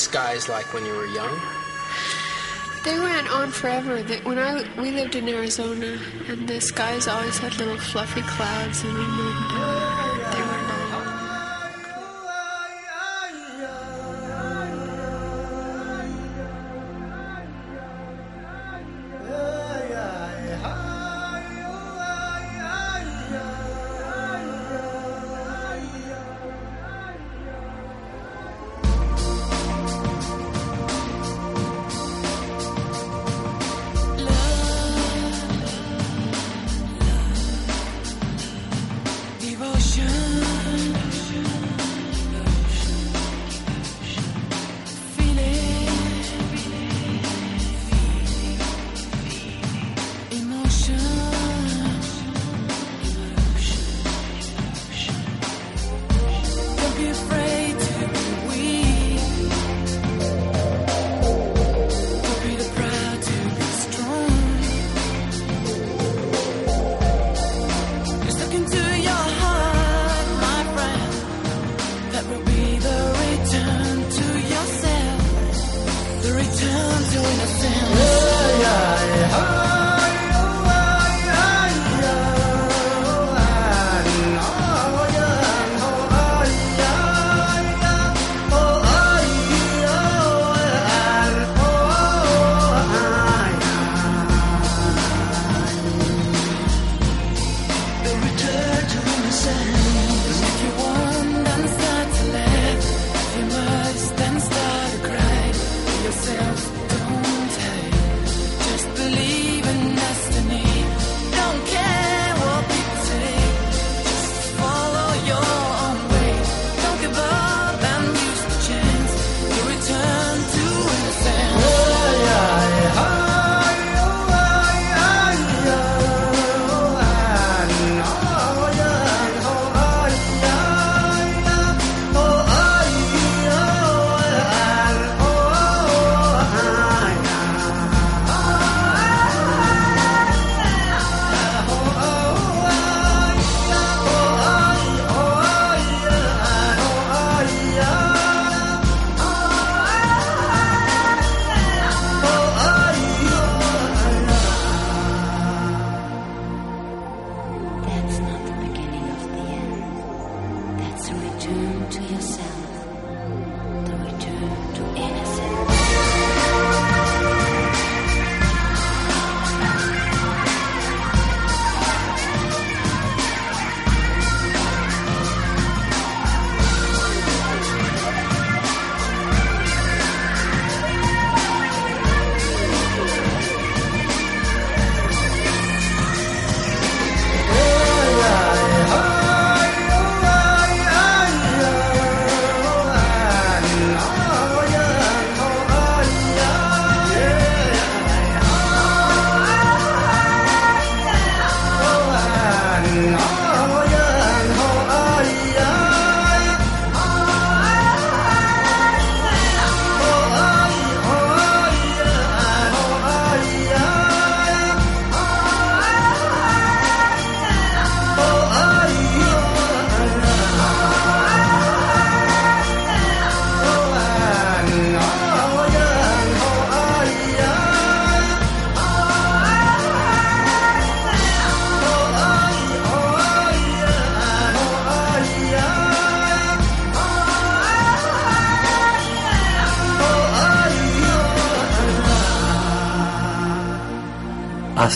Skies like when you were young? They went on forever. They, when I we lived in Arizona, and the skies always had little fluffy clouds in them, and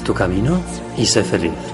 tu camino y sé feliz.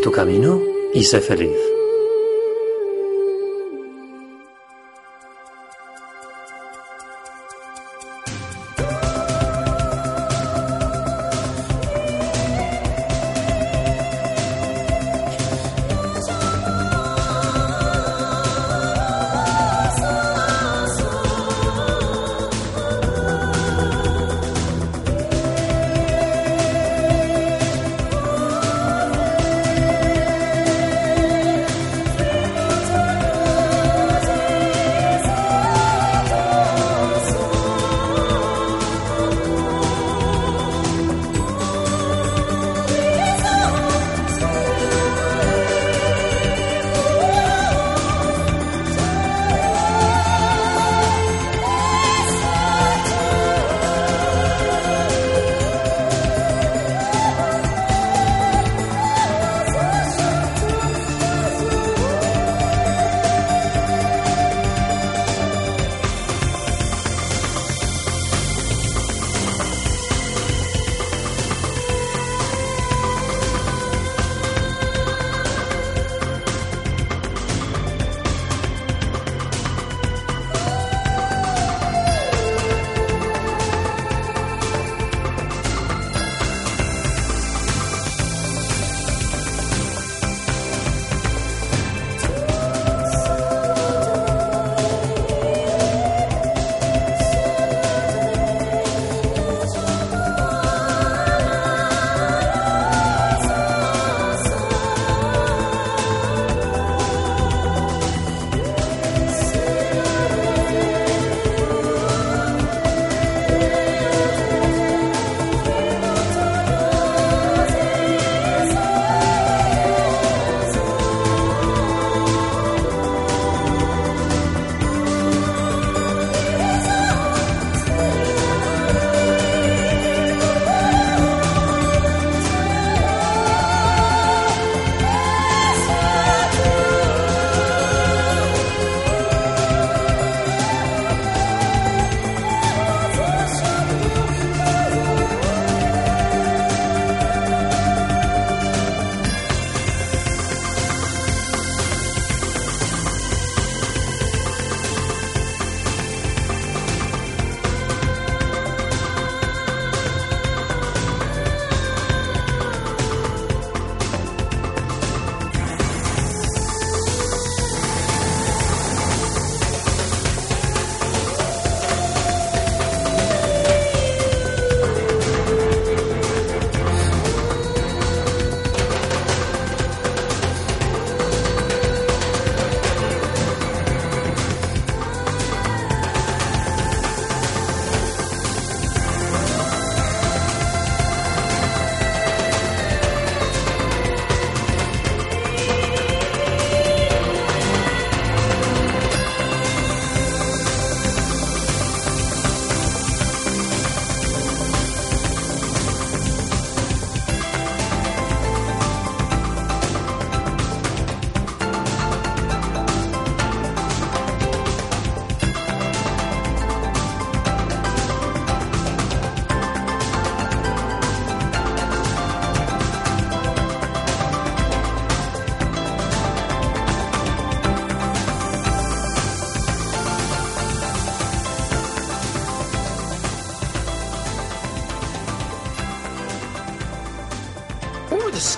Tu camino y sé feliz.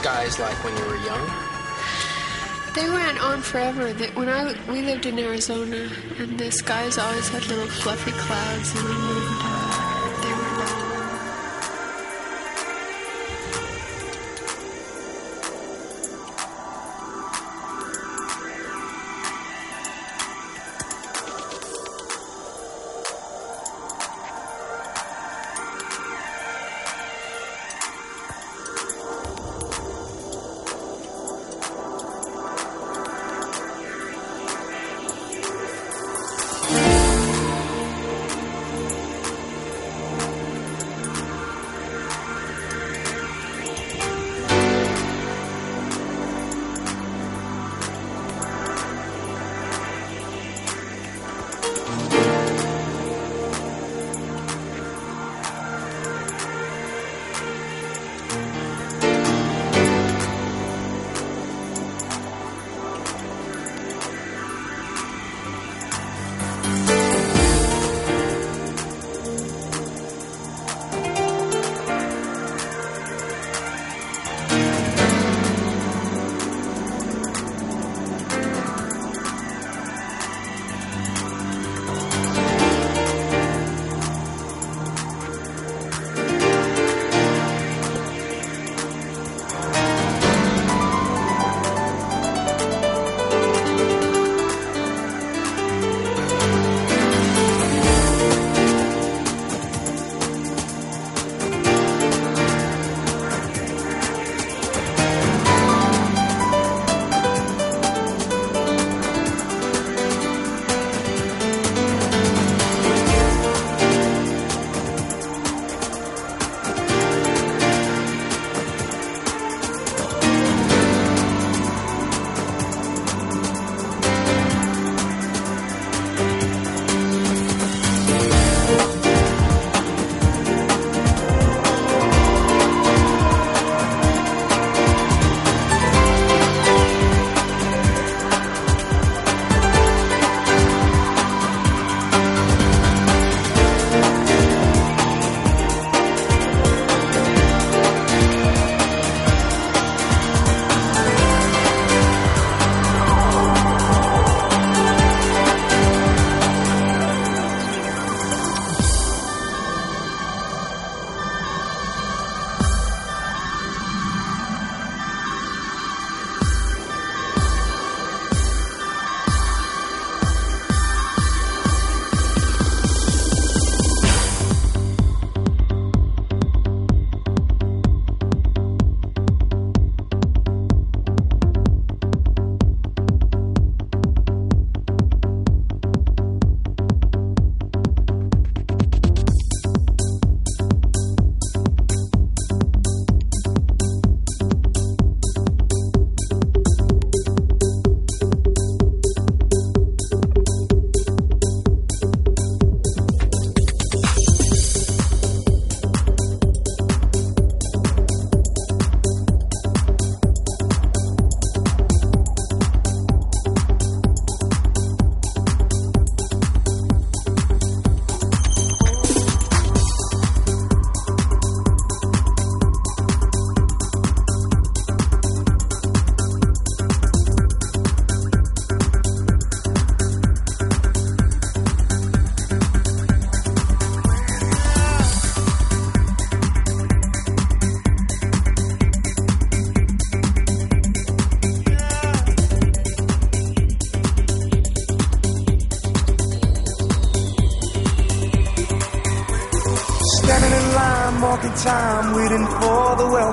Skies like when you were young? They went on forever. When I we lived in Arizona, and the skies always had little fluffy clouds in them. And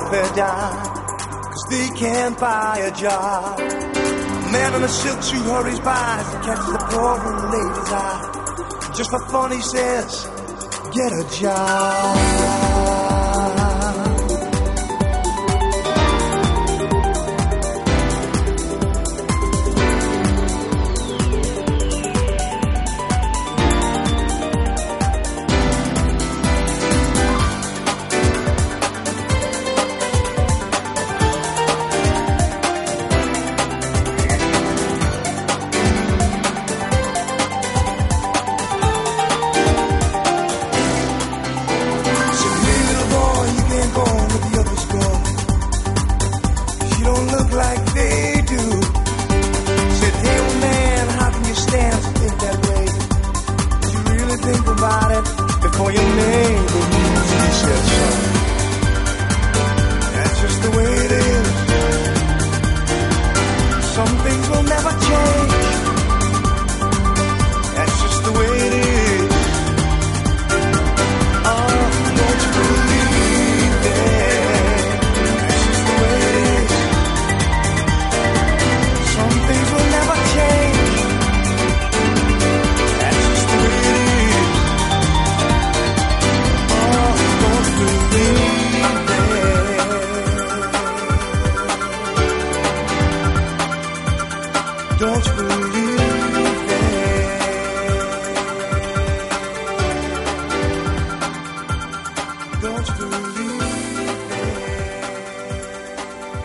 welfare dime. Cause they can't buy a job. A man in a silk suit hurries by he catches the poor old lady's eye. Just for fun, he says, get a job. Never change.